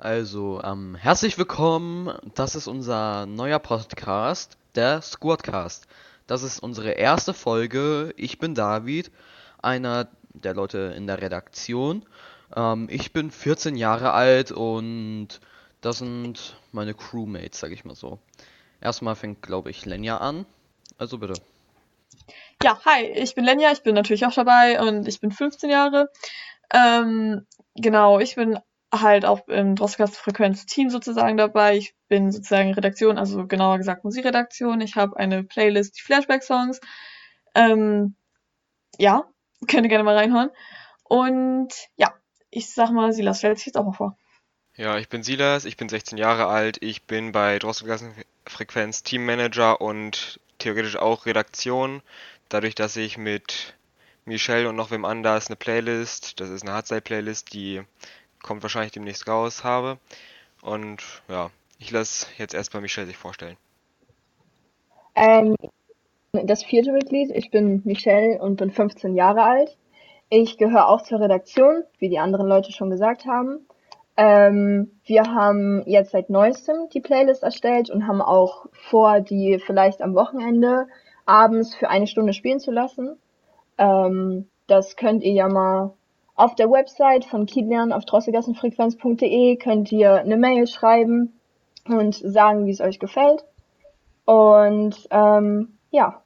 Also, ähm, herzlich willkommen. Das ist unser neuer Podcast, der Squadcast. Das ist unsere erste Folge. Ich bin David, einer der Leute in der Redaktion. Ähm, ich bin 14 Jahre alt und das sind meine Crewmates, sag ich mal so. Erstmal fängt, glaube ich, Lenja an. Also bitte. Ja, hi, ich bin Lenja, ich bin natürlich auch dabei und ich bin 15 Jahre. Ähm, genau, ich bin halt auch im Drosselgast-Frequenz-Team sozusagen dabei. Ich bin sozusagen Redaktion, also genauer gesagt Musikredaktion. Ich habe eine Playlist, die Flashback-Songs. Ähm, ja, könnt ihr gerne mal reinhören. Und ja, ich sag mal, Silas stellt sich jetzt auch mal vor. Ja, ich bin Silas, ich bin 16 Jahre alt, ich bin bei Drosselgassenfrequenz Teammanager und theoretisch auch Redaktion. Dadurch, dass ich mit Michelle und noch wem anders eine Playlist, das ist eine Hardstyle-Playlist, die kommt wahrscheinlich demnächst raus, habe. Und ja, ich lasse jetzt erstmal Michelle sich vorstellen. Ähm, das vierte Mitglied, ich bin Michelle und bin 15 Jahre alt. Ich gehöre auch zur Redaktion, wie die anderen Leute schon gesagt haben. Ähm, wir haben jetzt seit neuestem die Playlist erstellt und haben auch vor, die vielleicht am Wochenende abends für eine Stunde spielen zu lassen. Ähm, das könnt ihr ja mal auf der Website von Kilian auf drosselgassenfrequenz.de könnt ihr eine Mail schreiben und sagen, wie es euch gefällt. Und ähm, ja.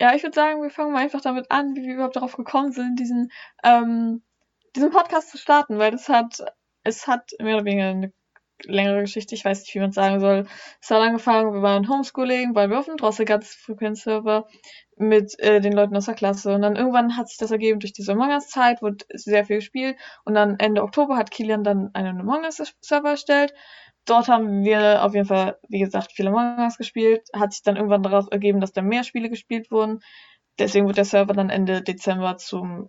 Ja, ich würde sagen, wir fangen mal einfach damit an, wie wir überhaupt darauf gekommen sind, diesen, ähm, diesen Podcast zu starten, weil das hat, es hat mehr oder weniger eine längere Geschichte, ich weiß nicht, wie man sagen soll. Es hat angefangen, wir waren Homeschooling, weil wir auf dem Drosselgast-Frequenzserver mit äh, den Leuten aus der Klasse. Und dann irgendwann hat sich das ergeben durch diese Among Us-Zeit, wurde sehr viel gespielt. Und dann Ende Oktober hat Kilian dann einen Among Us-Server erstellt. Dort haben wir auf jeden Fall, wie gesagt, viele Among Us gespielt. Hat sich dann irgendwann daraus ergeben, dass da mehr Spiele gespielt wurden. Deswegen wird der Server dann Ende Dezember zum,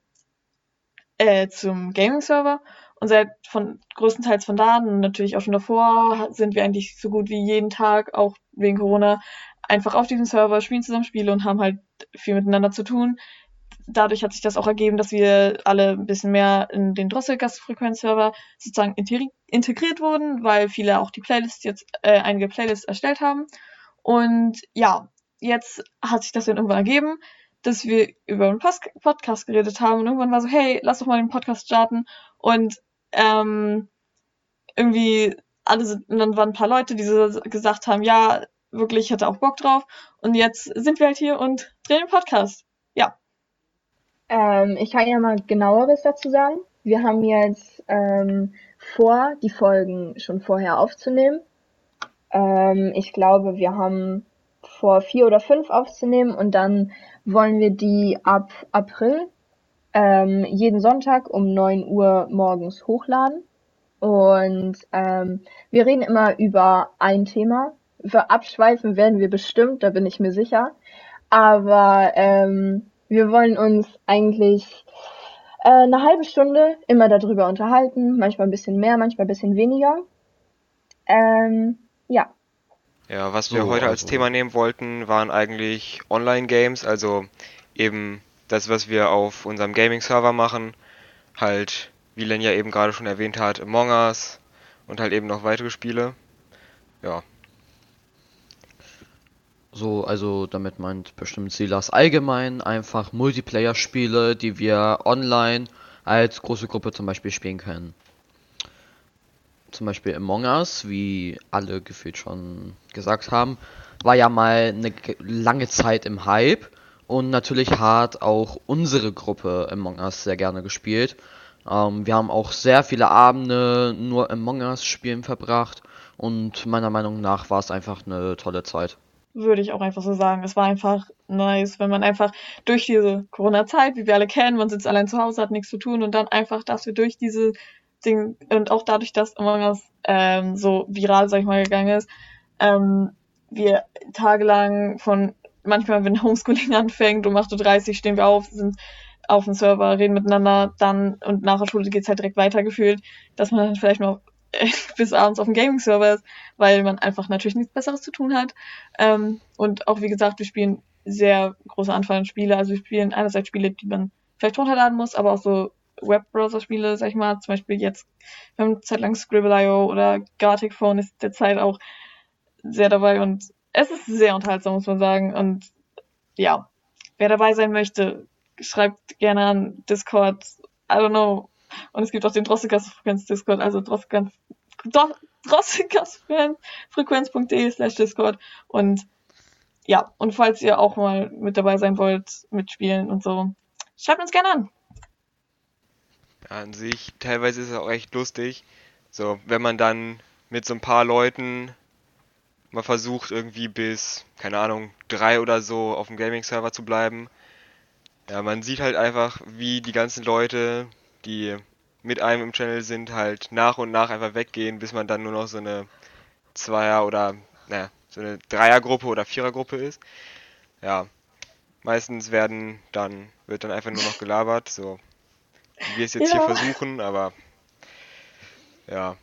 äh, zum Gaming-Server. Und seit von größtenteils von da natürlich auch schon davor sind wir eigentlich so gut wie jeden Tag, auch wegen Corona, einfach auf diesem Server, spielen zusammen Spiele und haben halt viel miteinander zu tun. Dadurch hat sich das auch ergeben, dass wir alle ein bisschen mehr in den Drossel-Gastfrequenz-Server sozusagen integriert wurden, weil viele auch die Playlists jetzt, äh, einige Playlists erstellt haben. Und ja, jetzt hat sich das dann irgendwann ergeben, dass wir über einen Post Podcast geredet haben und irgendwann war so, hey, lass doch mal den Podcast starten. Und ähm, irgendwie alle sind, und dann waren ein paar Leute, die so gesagt haben, ja, wirklich hatte auch Bock drauf. Und jetzt sind wir halt hier und drehen den Podcast. Ja. Ähm, ich kann ja mal genaueres dazu sagen. Wir haben jetzt ähm, vor, die Folgen schon vorher aufzunehmen. Ähm, ich glaube, wir haben vor vier oder fünf aufzunehmen und dann wollen wir die ab April ähm, jeden Sonntag um neun Uhr morgens hochladen. Und ähm, wir reden immer über ein Thema für abschweifen werden wir bestimmt, da bin ich mir sicher. Aber ähm, wir wollen uns eigentlich äh, eine halbe Stunde immer darüber unterhalten, manchmal ein bisschen mehr, manchmal ein bisschen weniger. Ähm, ja. Ja, was wir so, heute als also Thema nehmen wollten, waren eigentlich Online-Games, also eben das, was wir auf unserem Gaming-Server machen, halt, wie Len ja eben gerade schon erwähnt hat, Among Us und halt eben noch weitere Spiele. Ja, so, also damit meint bestimmt Silas allgemein einfach Multiplayer-Spiele, die wir online als große Gruppe zum Beispiel spielen können. Zum Beispiel Among Us, wie alle gefühlt schon gesagt haben, war ja mal eine lange Zeit im Hype und natürlich hat auch unsere Gruppe Among Us sehr gerne gespielt. Ähm, wir haben auch sehr viele Abende nur Among Us spielen verbracht und meiner Meinung nach war es einfach eine tolle Zeit würde ich auch einfach so sagen. Es war einfach nice, wenn man einfach durch diese Corona-Zeit, wie wir alle kennen, man sitzt allein zu Hause, hat nichts zu tun und dann einfach, dass wir durch diese Ding und auch dadurch, dass Among Us ähm, so viral, sag ich mal, gegangen ist, ähm, wir tagelang von manchmal, wenn Homeschooling anfängt, um 8.30 Uhr stehen wir auf, sind auf dem Server, reden miteinander, dann und nach der Schule geht's halt direkt weitergefühlt, dass man dann vielleicht noch bis abends auf dem Gaming-Server ist, weil man einfach natürlich nichts Besseres zu tun hat. Ähm, und auch wie gesagt, wir spielen sehr große Anzahl an Spiele. Also wir spielen einerseits Spiele, die man vielleicht runterladen muss, aber auch so Webbrowser-Spiele, sag ich mal, zum Beispiel jetzt, wir haben Zeit lang Scribble.io oder Gartic Phone ist derzeit auch sehr dabei und es ist sehr unterhaltsam, muss man sagen. Und ja, wer dabei sein möchte, schreibt gerne an Discord, I don't know. Und es gibt auch den Drosselgastfrequenz Discord, also Drosselgastfrequenz.de slash Discord. Und ja, und falls ihr auch mal mit dabei sein wollt, mitspielen und so, schreibt uns gerne an. An sich, teilweise ist es auch echt lustig. So, wenn man dann mit so ein paar Leuten mal versucht, irgendwie bis, keine Ahnung, drei oder so auf dem Gaming-Server zu bleiben. Ja, man sieht halt einfach, wie die ganzen Leute, die mit einem im Channel sind, halt nach und nach einfach weggehen, bis man dann nur noch so eine Zweier- oder, naja, so eine Dreiergruppe oder Vierergruppe ist. Ja, meistens werden dann, wird dann einfach nur noch gelabert, so wie wir es jetzt Ja. hier versuchen, aber ja,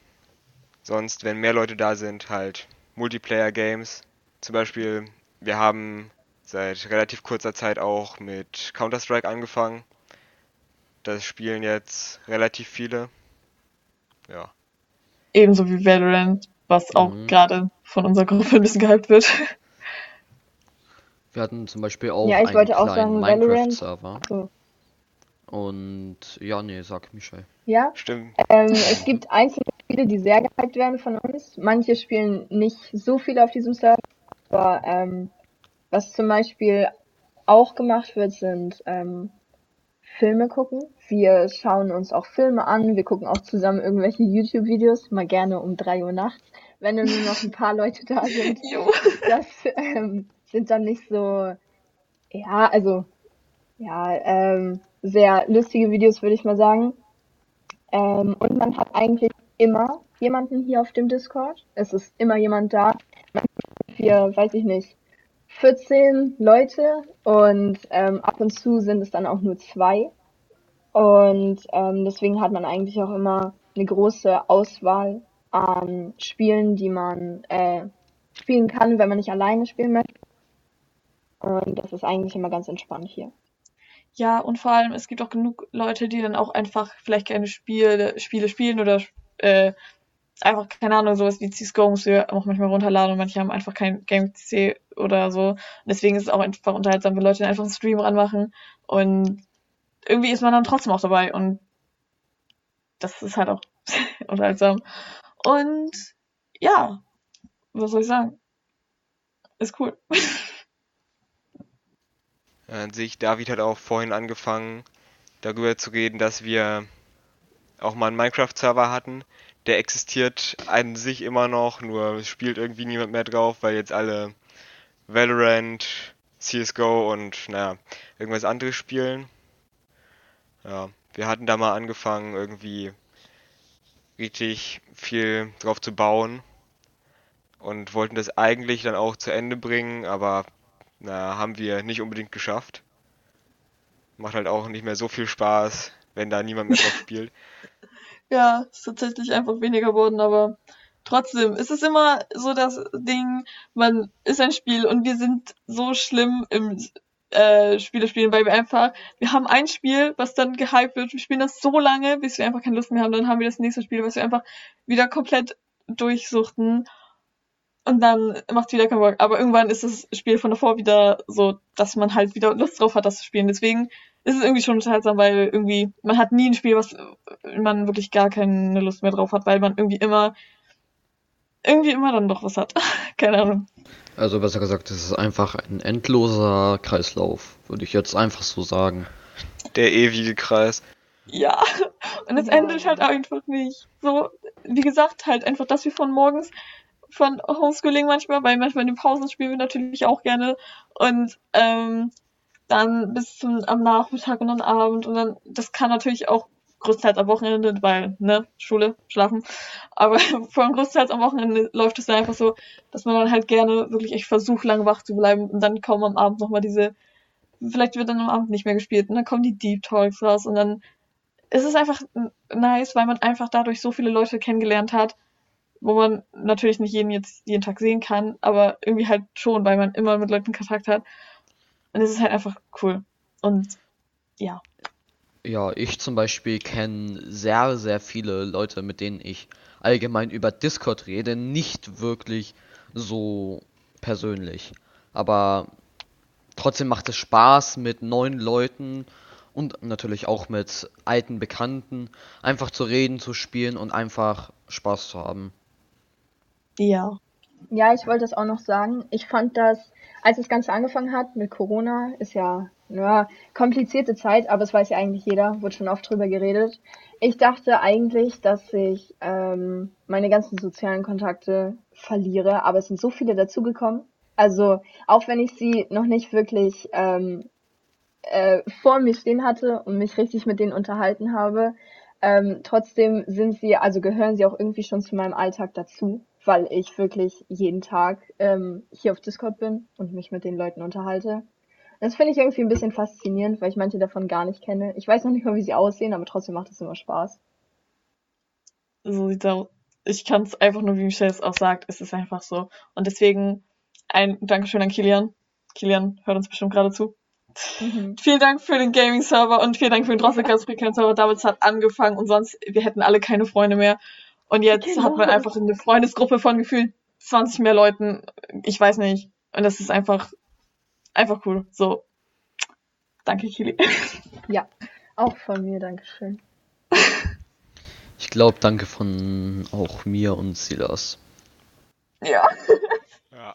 sonst, wenn mehr Leute da sind, halt Multiplayer-Games. Zum Beispiel, wir haben seit relativ kurzer Zeit auch mit Counter-Strike angefangen. Das spielen jetzt relativ viele. Ja. Ebenso wie Valorant, was auch Mhm. gerade von unserer Gruppe ein bisschen gehypt wird. Wir hatten zum Beispiel auch Ja, ich einen wollte auch kleinen sagen, Valorant- Minecraft-Server. So. Und ja, nee, sag Michel. Ja, Stimmt. ähm, es gibt einzelne Spiele, die sehr gehypt werden von uns. Manche spielen nicht so viele auf diesem Server, aber ähm, was zum Beispiel auch gemacht wird, sind ähm, Filme gucken. Wir schauen uns auch Filme an, wir gucken auch zusammen irgendwelche YouTube-Videos, mal gerne um drei Uhr nachts, wenn nur noch ein paar Leute da sind. Das ähm, sind dann nicht so, ja, also, ja, ähm, sehr lustige Videos, würde ich mal sagen. Ähm, und man hat eigentlich immer jemanden hier auf dem Discord. Es ist immer jemand da. Wir, weiß ich nicht, 14 Leute und ähm, ab und zu sind es dann auch nur zwei. Und ähm, deswegen hat man eigentlich auch immer eine große Auswahl an Spielen, die man äh, spielen kann, wenn man nicht alleine spielen möchte. Und das ist eigentlich immer ganz entspannt hier. Ja, und vor allem, es gibt auch genug Leute, die dann auch einfach vielleicht keine Spiele, Spiele spielen oder äh, einfach, keine Ahnung, sowas wie CSGO musst du ja auch manchmal runterladen und manche haben einfach kein Game-PC oder so. Und deswegen ist es auch einfach unterhaltsam, wenn Leute einfach einen Stream ranmachen und irgendwie ist man dann trotzdem auch dabei und das ist halt auch unterhaltsam. Und ja, was soll ich sagen? Ist cool. An sich, David hat auch vorhin angefangen, darüber zu reden, dass wir auch mal einen Minecraft-Server hatten. Der existiert an sich immer noch, nur spielt irgendwie niemand mehr drauf, weil jetzt alle Valorant, CSGO und naja, irgendwas anderes spielen. Ja, wir hatten da mal angefangen, irgendwie richtig viel drauf zu bauen und wollten das eigentlich dann auch zu Ende bringen, aber na, haben wir nicht unbedingt geschafft. Macht halt auch nicht mehr so viel Spaß, wenn da niemand mehr drauf spielt. Ja, ist tatsächlich einfach weniger geworden, aber trotzdem, es ist immer so das Ding, man ist ein Spiel und wir sind so schlimm im äh, Spiele spielen, weil wir einfach, wir haben ein Spiel, was dann gehypt wird, wir spielen das so lange, bis wir einfach keine Lust mehr haben, dann haben wir das nächste Spiel, was wir einfach wieder komplett durchsuchten und dann macht wieder keinen Bock. Aber irgendwann ist das Spiel von davor wieder so, dass man halt wieder Lust drauf hat, das zu spielen. Deswegen ist es irgendwie schon unterhaltsam, weil irgendwie, man hat nie ein Spiel, was man wirklich gar keine Lust mehr drauf hat, weil man irgendwie immer, irgendwie immer dann doch was hat. Keine Ahnung. Also besser gesagt, es ist einfach ein endloser Kreislauf, würde ich jetzt einfach so sagen. Der ewige Kreis. Ja. Und es endet halt einfach nicht. So, wie gesagt, halt einfach, dass wir von morgens von Homeschooling manchmal, weil manchmal in den Pausen spielen wir natürlich auch gerne. Und ähm, dann bis zum am Nachmittag und am Abend. Und dann das kann natürlich auch größtenteils am Wochenende, weil ne Schule schlafen, aber vor allem größtenteils am Wochenende läuft es dann einfach so, dass man dann halt gerne wirklich echt versucht lange wach zu bleiben. Und dann kommen am Abend noch mal diese vielleicht wird dann am Abend nicht mehr gespielt. Und dann kommen die Deep Talks raus. Und dann ist es einfach nice, weil man einfach dadurch so viele Leute kennengelernt hat, wo man natürlich nicht jeden jetzt jeden Tag sehen kann, aber irgendwie halt schon, weil man immer mit Leuten Kontakt hat. Und es ist halt einfach cool. Und ja. Ja, ich zum Beispiel kenne sehr, sehr viele Leute, mit denen ich allgemein über Discord rede, nicht wirklich so persönlich. Aber trotzdem macht es Spaß mit neuen Leuten und natürlich auch mit alten Bekannten einfach zu reden, zu spielen und einfach Spaß zu haben. Ja. Ja, ich wollte das auch noch sagen. Ich fand das, als das Ganze angefangen hat mit Corona, ist ja, ja, komplizierte Zeit, aber es weiß ja eigentlich jeder, wurde schon oft drüber geredet. Ich dachte eigentlich, dass ich ähm, meine ganzen sozialen Kontakte verliere, aber es sind so viele dazugekommen. Also, auch wenn ich sie noch nicht wirklich ähm, äh, vor mir stehen hatte und mich richtig mit denen unterhalten habe, ähm, trotzdem sind sie, also gehören sie auch irgendwie schon zu meinem Alltag dazu, weil ich wirklich jeden Tag ähm, hier auf Discord bin und mich mit den Leuten unterhalte. Das finde ich irgendwie ein bisschen faszinierend, weil ich manche davon gar nicht kenne. Ich weiß noch nicht mal, wie sie aussehen, aber trotzdem macht es immer Spaß. So sieht's aus. Ich kann es einfach nur, wie Michelle es auch sagt, es ist einfach so. Und deswegen ein Dankeschön an Kilian. Kilian hört uns bestimmt gerade zu. Mhm. Vielen Dank für den Gaming-Server und vielen Dank für den Drosselcast-Frequenz-Server. Damit hat angefangen und sonst, wir hätten alle keine Freunde mehr. Und jetzt Genau. hat man einfach eine Freundesgruppe von gefühlt 20 mehr Leuten. Ich weiß nicht. Und das ist einfach, einfach cool. So. Danke, Kili. Auch von mir, Dankeschön. Ich glaube, danke von auch mir und Silas. Ja. Ja.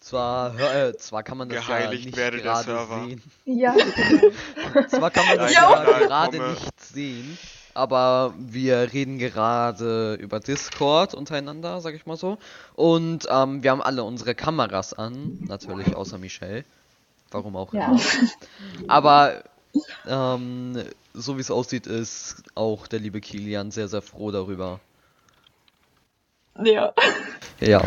Zwar, äh, zwar kann man das ja Geheiligt nicht werde der gerade Server. sehen. Ja, Zwar kann man das Ja. ja Ja. gerade nicht sehen, aber wir reden gerade über Discord untereinander, sag ich mal so. Und ähm, wir haben alle unsere Kameras an, natürlich außer Michelle. Warum auch Ja. immer. Aber ähm, so wie es aussieht, ist auch der liebe Kilian sehr, sehr froh darüber. Ja. Ja.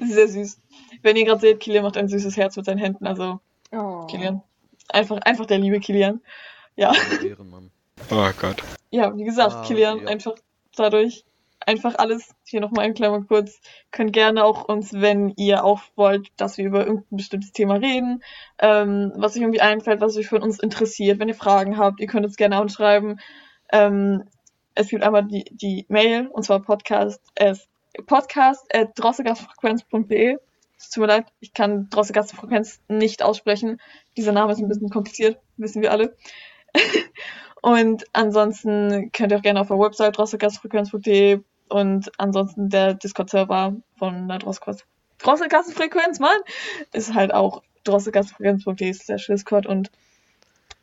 Sehr süß. Wenn ihr gerade seht, Kilian macht ein süßes Herz mit seinen Händen. Also, oh. Kilian. Einfach, einfach der liebe Kilian. Ja. Ehrenmann. Oh Gott. Ja, wie gesagt, Ah, Kilian, ja. einfach dadurch, einfach alles, hier nochmal ein Klammer kurz, könnt gerne auch uns, wenn ihr auch wollt, dass wir über irgendein bestimmtes Thema reden, ähm, was euch irgendwie einfällt, was euch von uns interessiert, wenn ihr Fragen habt, ihr könnt uns gerne anschreiben. Ähm, es gibt einmal die, die Mail, und zwar podcast, äh, podcast at drosselgastfrequenz.de. Es tut mir leid, ich kann Drosselgastfrequenz nicht aussprechen. Dieser Name ist ein bisschen kompliziert, wissen wir alle. Und ansonsten könnt ihr auch gerne auf der Website drosselgastfrequenz.de und ansonsten der Discord-Server von der Drosselgastfrequenz, Mann, ist halt auch drosselgastfrequenz.de slash Discord und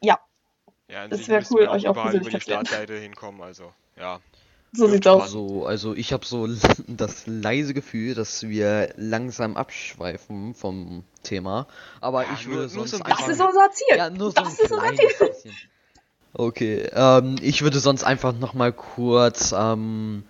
Ja, an Das sich wär müssten cool, euch auch überall über die persönlich. Startseite hinkommen, also ja. so Ja, sieht's aus. Also, also ich habe so das leise Gefühl, dass wir langsam abschweifen vom Thema. Aber Ja, ich nur- würde nur sonst so ein Das bisschen. ist unser Ziel. Ja, nur so das ein ist unser kleines bisschen. Okay, ähm, ich würde sonst einfach noch mal kurz, ähm,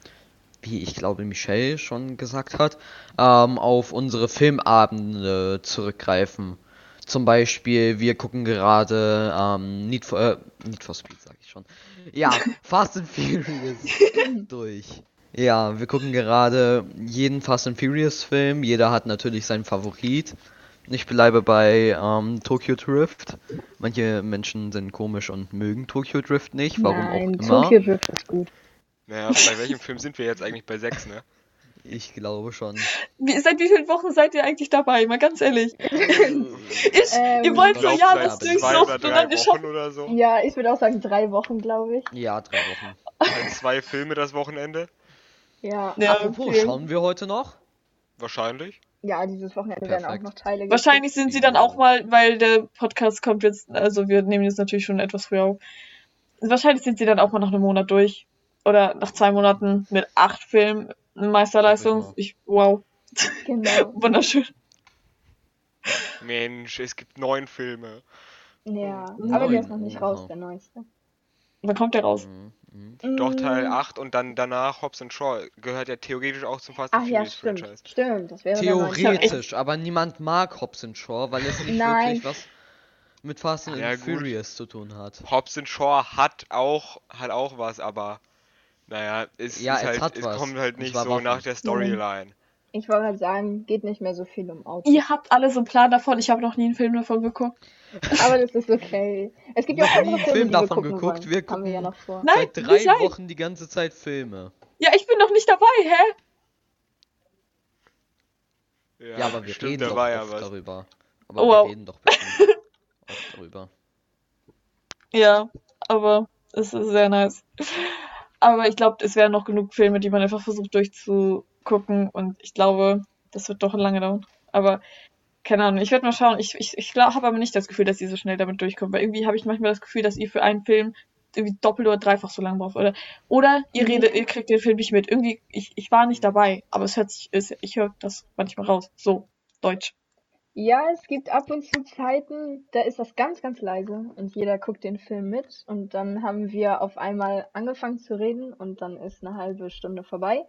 wie ich glaube Michelle schon gesagt hat, ähm, auf unsere Filmabende zurückgreifen. Zum Beispiel, wir gucken gerade ähm, Need for, äh, Need for Speed, sag ich schon. Ja, Fast and Furious durch. Ja, wir gucken gerade jeden Fast and Furious Film. Jeder hat natürlich seinen Favorit. Ich bleibe bei ähm, Tokyo Drift. Manche Menschen sind komisch und mögen Tokyo Drift nicht, warum Nein, auch immer. Tokyo Drift ist gut. Naja, bei welchem Film sind wir jetzt eigentlich bei sechs, ne? Ich glaube schon. Wie, seit wie vielen Wochen seid ihr eigentlich dabei? Mal ganz ehrlich. Ich, Ähm, ihr wollt so, ja, das oder und dann Wochen oder so. Ja, ich würde auch sagen drei Wochen, glaube ich. Ja, drei Wochen. Halt zwei Filme das Wochenende. Ja, Ja, Apropos, schauen wir heute noch? Wahrscheinlich. Ja dieses Wochenende werden auch Perfekt. noch Teile Wahrscheinlich sind sie dann auch mal, weil der Podcast kommt jetzt, also wir nehmen jetzt natürlich schon etwas früher auf. Wahrscheinlich sind sie dann auch mal nach einem Monat durch. Oder nach zwei Monaten mit acht Filmen. Eine Meisterleistung. Ich, wow. Genau. Wunderschön. Mensch, es gibt neun Filme. Ja, Neun. aber der ist noch nicht raus, Oha. der neueste. Wann kommt der raus? Mhm, mhm. Doch Teil Mm, 8 und dann danach Hobbs and Shaw gehört ja theoretisch auch zum Fast Ach and ja, Furious stimmt. Franchise. Stimmt, das wäre. Theoretisch, aber niemand mag Hobbs and Shaw, weil es nicht Nein. wirklich was mit Fast and Ja, gut. Furious zu tun hat. Hobbs and Shaw hat auch hat auch was, aber naja, es Ja, ist es halt hat es was. kommt halt nicht so nach der Storyline. Ich wollte gerade sagen, geht nicht mehr so viel um Autos. Ihr habt alle so einen Plan davon. Ich habe noch nie einen Film davon geguckt. Aber das ist okay. Es gibt ja auch andere einen Filme, Film die wir davon gucken geguckt. wollen. Wir Haben wir ja gucken- noch vor. Nein, Seit drei sein. Wochen die ganze Zeit Filme. Ja, ich bin noch nicht dabei, hä? Ja, aber wir stimmt, reden doch war ja oft was. darüber. Aber Oh, wir wow. reden doch bestimmt oft darüber. Ja, aber es ist sehr nice. Aber ich glaube, es wären noch genug Filme, die man einfach versucht durchzugucken. Und ich glaube, das wird doch lange dauern. Aber keine Ahnung, ich werde mal schauen. Ich, ich, ich habe aber nicht das Gefühl, dass ihr so schnell damit durchkommt. Weil irgendwie habe ich manchmal das Gefühl, dass ihr für einen Film irgendwie doppelt oder dreifach so lange braucht. Oder, oder ihr Mhm. redet, ihr kriegt den Film nicht mit. Irgendwie, ich, ich war nicht dabei, aber es hört sich, es, ich höre das manchmal raus. So, Deutsch. Ja, es gibt ab und zu Zeiten, da ist das ganz, ganz leise und jeder guckt den Film mit und dann haben wir auf einmal angefangen zu reden und dann ist eine halbe Stunde vorbei.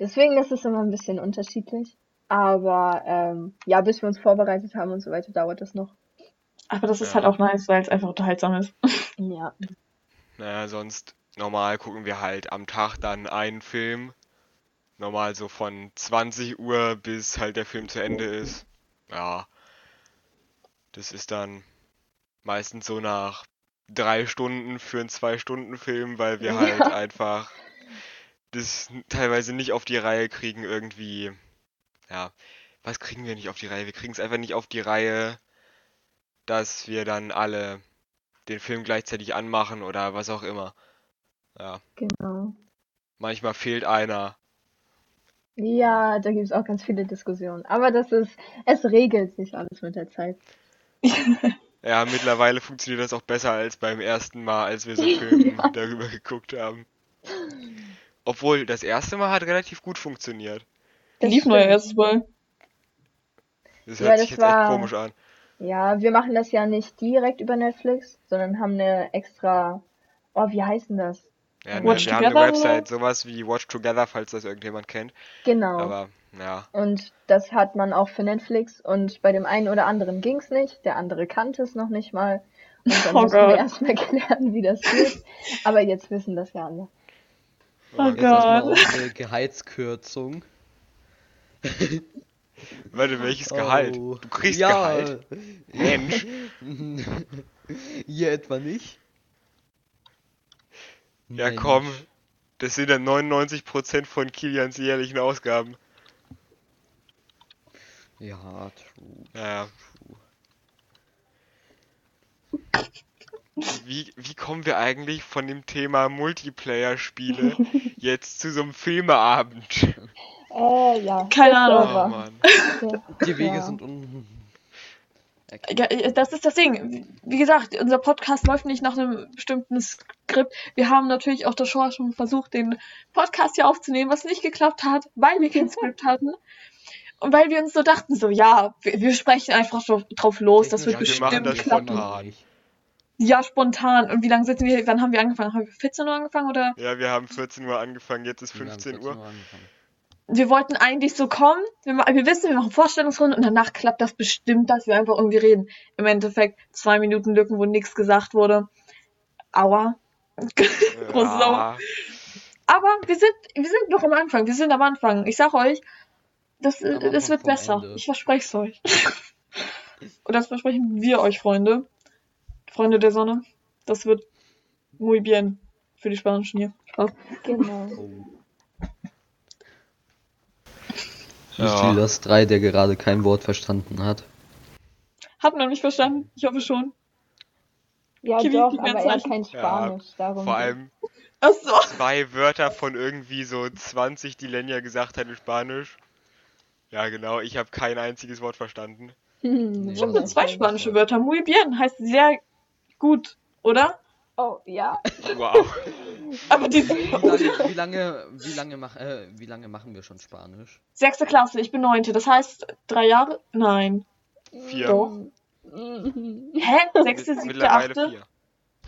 Deswegen ist es immer ein bisschen unterschiedlich. Aber ähm, ja, bis wir uns vorbereitet haben und so weiter, dauert das noch. Aber das ist Ja. halt auch nice, weil es einfach unterhaltsam ist. Ja. Naja, sonst normal gucken wir halt am Tag dann einen Film. Normal so von 20 Uhr bis halt der Film zu Ende ist. Ja. Das ist dann meistens so nach drei Stunden für einen Zwei-Stunden-Film, weil wir halt Ja. einfach das teilweise nicht auf die Reihe kriegen, irgendwie. Ja, was kriegen wir nicht auf die Reihe? Wir kriegen es einfach nicht auf die Reihe, dass wir dann alle den Film gleichzeitig anmachen oder was auch immer. Ja, Genau. manchmal fehlt einer. Ja, da gibt es auch ganz viele Diskussionen. Aber das ist, es regelt sich alles mit der Zeit. Ja, mittlerweile funktioniert das auch besser als beim ersten Mal, als wir so Filme darüber geguckt haben. Obwohl, das erste Mal hat relativ gut funktioniert. Das Lief nur erstes Mal. Das Ja, hört das sich jetzt echt war- komisch an. Ja, wir machen das ja nicht direkt über Netflix, sondern haben eine extra, oh, wie heißt denn das? Ja, ne, Watch wir haben eine Together Website, sowas wie Watch Together, falls das irgendjemand kennt. Genau. Aber, ja. Und das hat man auch für Netflix und bei dem einen oder anderen ging's nicht, der andere kannte es noch nicht mal. Und dann Oh müssen wir Gott. erstmal klären, wie das geht. Aber jetzt wissen das ja alle. Oh Gott. unsere Gehaltskürzung. Warte, welches Gehalt? Oh. Du kriegst ja. Gehalt? Mensch. Ihr etwa nicht? Ja, Mensch. komm. Das sind dann 99% von Kilians jährlichen Ausgaben. Ja, true. Naja. Wie, wie kommen wir eigentlich von dem Thema Multiplayer-Spiele jetzt zu so einem Filmeabend? Äh, ja. Keine Ahnung. Oh. Die Wege Ja. sind un... Ja, das ist das Ding. Wie gesagt, unser Podcast läuft nicht nach einem bestimmten Skript. Wir haben natürlich auch davor schon versucht, den Podcast hier aufzunehmen, was nicht geklappt hat, weil wir kein Skript hatten. Und weil wir uns so dachten, so, ja, wir, wir sprechen einfach so drauf los, das wird Technisch, wir machen bestimmt das klappen. spontan. Ja, spontan. Und wie lange sitzen wir, wann haben wir angefangen? Haben wir 14 Uhr angefangen oder? Ja, wir haben 14 Uhr angefangen, jetzt ist Wir haben 15 14 Uhr. angefangen. Wir wollten eigentlich so kommen, wir, wir wissen, wir machen Vorstellungsrunde und danach klappt das bestimmt, dass wir einfach irgendwie reden. Im Endeffekt zwei Minuten Lücken, wo nichts gesagt wurde. Aua. Große Sauer. Ja, Aber wir sind, wir sind noch am Anfang. Wir sind am Anfang. Ich sag euch, das, das wird besser. Ende. Ich verspreche es euch. Und das versprechen wir euch, Freunde. Freunde der Sonne. Das wird muy bien für die Spanischen hier. Spaß. Genau. Ja. Das 3, der gerade kein Wort verstanden hat. Hat man nicht verstanden? Ich hoffe schon. Ja, Kiwi, doch, aber er kein Spanisch. darum vor allem Achso. zwei Wörter von irgendwie so 20, die Lenja gesagt hat in Spanisch. Ja, genau, ich habe kein einziges Wort verstanden. Hm, Nee, Ich habe zwei spanische. Wörter. Muy bien heißt sehr gut, oder? Oh, ja. Wow. Aber die Wie lange, wie lange, wie lange, mach, äh, wie lange machen wir schon Spanisch? sechste Klasse, ich bin neunte. Das heißt drei Jahre? Nein. Vier. Doch. Hä? Sechste, siebte, achte? vier.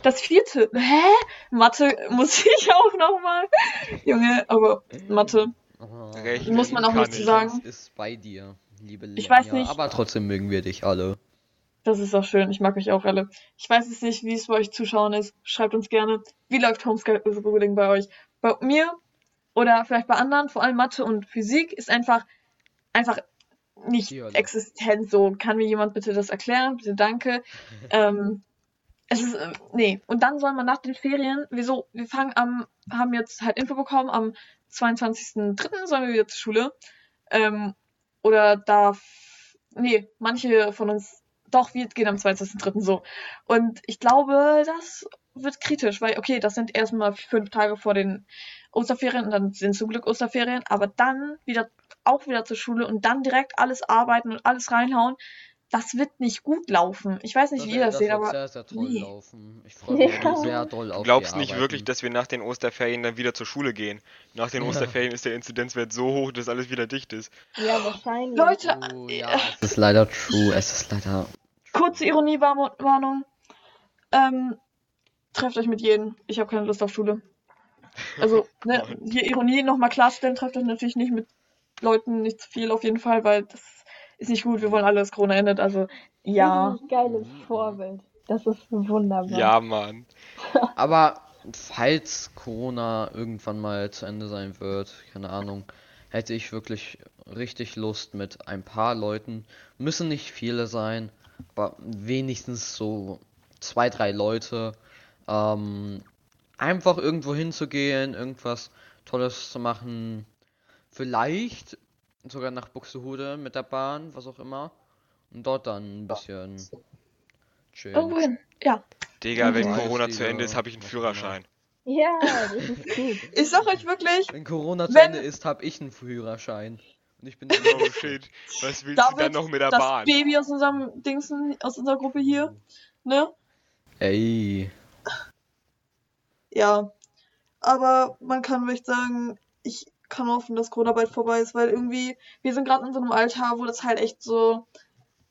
Das vierte. Hä? Mathe muss ich auch nochmal. Junge, aber Mathe. Oh, Muss man auch kann nicht zu ich. sagen. Ist bei dir, liebe Ich Lena. weiß nicht. Aber trotzdem mögen wir dich alle. Das ist auch schön. Ich mag euch auch alle. Ich weiß es nicht, wie es bei euch Zuschauern ist. Schreibt uns gerne. Wie läuft Homeschooling bei euch? Bei mir oder vielleicht bei anderen, vor allem Mathe und Physik, ist einfach einfach nicht Hölle. existent. So, kann mir jemand bitte das erklären? Bitte danke. ähm, es ist, äh, nee. Und dann soll man nach den Ferien, wieso, wir fangen am, haben jetzt halt Info bekommen, am 22.03. sollen wir wieder zur Schule. Ähm, oder darf, nee, manche von uns, doch, wir gehen am 22.03. so. Und ich glaube, das wird kritisch, weil, okay, das sind erstmal fünf Tage vor den Osterferien und dann sind zum Glück Osterferien, aber dann wieder, auch wieder zur Schule und dann direkt alles arbeiten und alles reinhauen, das wird nicht gut laufen. Ich weiß nicht, wie ihr das seht, wird aber sehr, sehr toll nee. laufen. Ich freue mich Ja. sehr doll auf Glaubst die nicht Arbeiten. wirklich, dass wir nach den Osterferien dann wieder zur Schule gehen? Nach den Ja. Osterferien ist der Inzidenzwert so hoch, dass alles wieder dicht ist. Ja, wahrscheinlich. Leute, Oh, ja, es ist leider true. Es ist leider. Kurze Ironiewarnung. Ähm, trefft euch mit jedem. Ich habe keine Lust auf Schule. Also, ne, hier Ironie nochmal klarstellen, trefft euch natürlich nicht mit Leuten, nicht zu viel auf jeden Fall, weil das ist nicht gut. Wir wollen alle, dass Corona endet. Also, ja. Richtig geiles Vorbild. Das ist wunderbar. Ja, Mann. Aber falls Corona irgendwann mal zu Ende sein wird, keine Ahnung, hätte ich wirklich richtig Lust mit ein paar Leuten, müssen nicht viele sein, wenigstens so zwei, drei Leute, ähm, einfach irgendwo hinzugehen, irgendwas Tolles zu machen, vielleicht sogar nach Buxtehude mit der Bahn, was auch immer, und dort dann ein bisschen chillen. Irgendwo hin. Ja. Digga, wenn Ja, Corona zu Ende ist, habe ich einen Führerschein. Ja, das ist gut. Ich sag euch wirklich, Wenn Corona zu Wenn- Ende ist, habe ich einen Führerschein. Und ich bin Oh shit. Was willst du dann David, noch mit der das Bahn? Baby aus unserem Dingsen, aus unserer Gruppe hier, ne? Ey. Ja. Aber man kann echt sagen, ich kann hoffen, dass Corona bald vorbei ist, weil irgendwie, wir sind gerade in so einem Alter, wo das halt echt so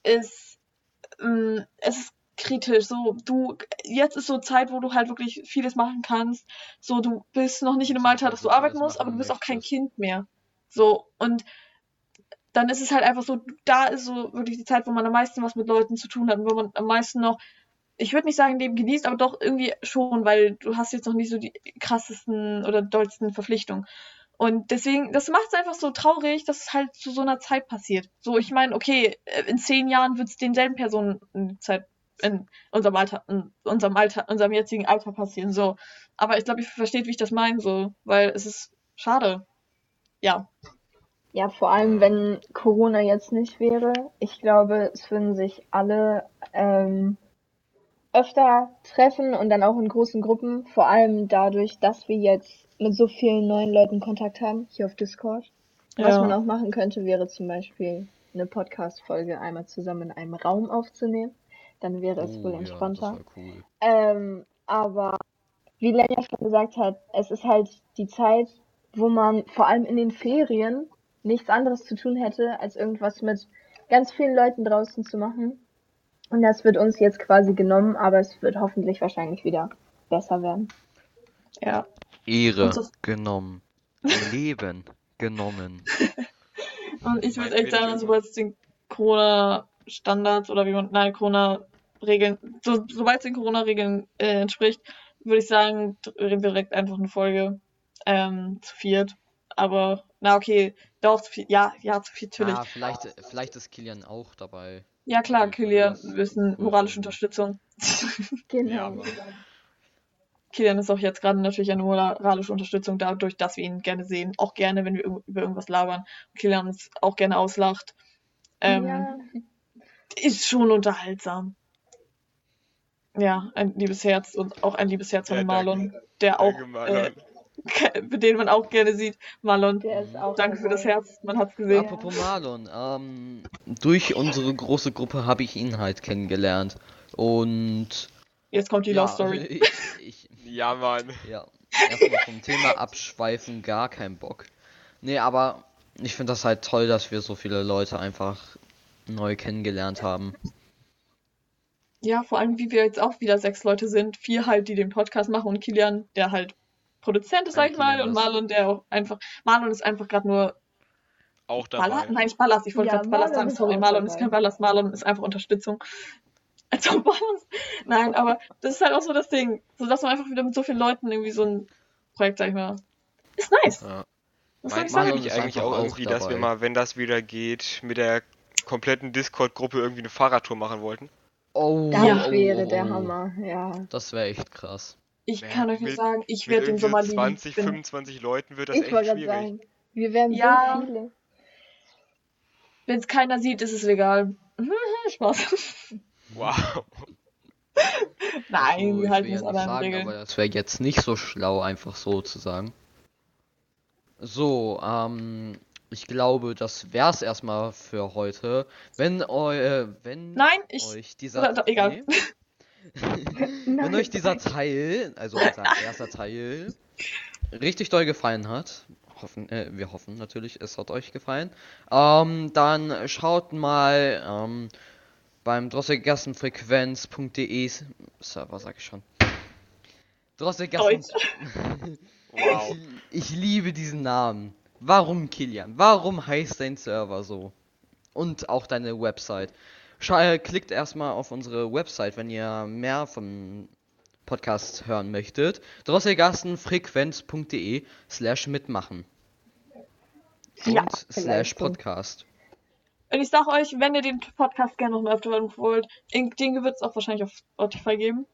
ist, ähm, es ist kritisch. So, du, jetzt ist so Zeit, wo du halt wirklich vieles machen kannst. So, du bist noch nicht in einem Alter, dass du arbeiten musst, aber du bist auch kein. Kind mehr. So, und dann ist es halt einfach so, da ist so wirklich die Zeit, wo man am meisten was mit Leuten zu tun hat und wo man am meisten noch, ich würde nicht sagen Leben genießt, aber doch irgendwie schon, weil du hast jetzt noch nicht so die krassesten oder dollsten Verpflichtungen. Und deswegen, das macht es einfach so traurig, dass es halt zu so einer Zeit passiert. So, ich meine, okay, äh, in zehn Jahren wird es denselben Personen in Zeit, in unserem Alter, in unserem Alter, unserem jetzigen Alter passieren, so. Aber ich glaube, ihr versteht, wie ich das meine, so, weil es ist schade. Ja. Ja, vor allem, wenn Corona jetzt nicht wäre. Ich glaube, es würden sich alle ähm, öfter treffen und dann auch in großen Gruppen. Vor allem dadurch, dass wir jetzt mit so vielen neuen Leuten Kontakt haben, hier auf Discord. Was man auch machen könnte, wäre zum Beispiel eine Podcast-Folge einmal zusammen in einem Raum aufzunehmen. Dann wäre es Oh, wohl ja, entspannter. war cool. Ähm, aber wie Lenja schon gesagt hat, es ist halt die Zeit, wo man vor allem in den Ferien nichts anderes zu tun hätte, als irgendwas mit ganz vielen Leuten draußen zu machen. Und das wird uns jetzt quasi genommen, aber es wird hoffentlich wahrscheinlich wieder besser werden. Ja. Ehre genommen. Leben genommen. Und ich würde echt sagen, sobald es den Corona-Standards oder wie man, nein, Corona-Regeln, so, sobald es den Corona-Regeln äh, entspricht, würde ich sagen, drehen wir direkt einfach eine Folge ähm, zu viert. Aber, na okay, doch, zu viert, ja, ja, zu viert, natürlich. Ah, vielleicht, vielleicht ist Kilian auch dabei. Ja klar, Kilian, wir wissen moralische Unterstützung. Genau. Ja, Kilian ist auch jetzt gerade natürlich eine moralische Unterstützung dadurch, dass wir ihn gerne sehen. Auch gerne, wenn wir über irgendwas labern. Kilian uns auch gerne auslacht. Ähm, ja. ist schon unterhaltsam. Ja, ein liebes Herz und auch ein liebes Herz von Ja, Marlon, der auch, Danke, Marlon. äh, den man auch gerne sieht. Marlon, Der ist auch danke für das. Herz, man hat's gesehen. Apropos Marlon, ähm, durch unsere große Gruppe habe ich ihn halt kennengelernt. Und Jetzt kommt die ja, Love Story. Ich, ich, Ja, Mann. ja, erstmal vom Thema abschweifen, gar kein Bock. Nee, aber ich finde das halt toll, dass wir so viele Leute einfach neu kennengelernt haben. Ja, vor allem, wie wir jetzt auch wieder sechs Leute sind. Vier halt, die den Podcast machen und Kilian, der halt Produzent ist, sag ich mal, und Marlon, der auch einfach, Marlon ist einfach gerade nur Auch Ballast? dabei. Nein, nicht Ballast, ich wollte Ja, gerade Ballast sagen, ist sorry, Marlon dabei. ist kein Ballast, Marlon ist einfach Unterstützung. Als ob Ballast. Nein, aber das ist halt auch so das Ding, so dass man einfach wieder mit so vielen Leuten irgendwie so ein Projekt, sag ich mal, ist nice. Ja. Ich du sagen? ist nicht eigentlich auch auch irgendwie, dass wir dabei. mal, wenn das wieder geht, mit der kompletten Discord-Gruppe irgendwie eine Fahrradtour machen wollten? Oh, Das Ja. wäre der oh. Hammer, ja. Das wäre echt krass. Ich Ja, kann euch nicht mit- sagen, ich werde den Sommer so lieben. 20, Bin- 25 Leuten wird das Ich echt schwierig. sagen, wir wären Ja. so viele. Wenn es keiner sieht, ist es legal. Spaß. Wow. Nein, So, wir halten ja aber sagen, Regeln. aber das wäre jetzt nicht so schlau, einfach so zu sagen. So, ähm, ich glaube, das wär's erstmal für heute. Wenn eu, wenn Nein, ich. euch dieser egal. Nee. Wenn euch dieser Teil, also unser erster Teil, richtig doll gefallen hat, hoffen, äh, wir hoffen natürlich, es hat euch gefallen, ähm, dann schaut mal ähm, beim drosselgassenfrequenz.de Server, sag ich schon. Drosselgassen. Wow. Ich, ich liebe diesen Namen. Warum Kilian? Warum heißt dein Server so? Und auch deine Website. Schau, klickt erstmal auf unsere Website, wenn ihr mehr vom Podcast hören möchtet. drosselgassenfrequenz.de slash mitmachen. Und Ja, slash. Podcast. Und ich sag euch, wenn ihr den Podcast gerne noch mal öfter hören wollt, den wird es auch wahrscheinlich auf Spotify geben,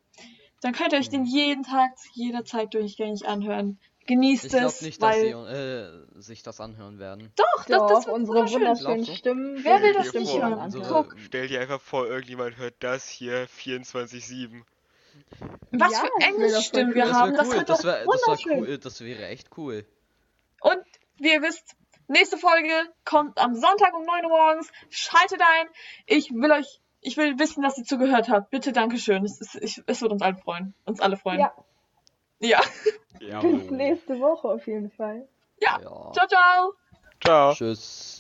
dann könnt ihr euch den jeden Tag, zu jeder Zeit durchgängig anhören. Genießt Ich glaube es, nicht, dass weil... sie äh, sich das anhören werden. Doch, das, Doch, das wird unsere wunderschön. wunderschönen? Stimmen. Wer will das nicht hören? unsere- Guck, Stell dir einfach vor, irgendjemand hört das hier 24-7. was Ja, für ich Englischstimmen wir haben, das cool. wird Das doch wär, das wunderschön. cool. Das wäre echt cool. Und wie ihr wisst, nächste Folge kommt am Sonntag um 9 Uhr morgens. Schaltet ein. Ich will euch, ich will wissen, dass ihr zugehört habt. Bitte, Dankeschön. Es, ist, ich, es wird uns alle freuen. Uns alle freuen. Ja. Ja. bis nächste Woche auf jeden Fall. Ja. Ja. Ciao, ciao. Ciao. Tschüss.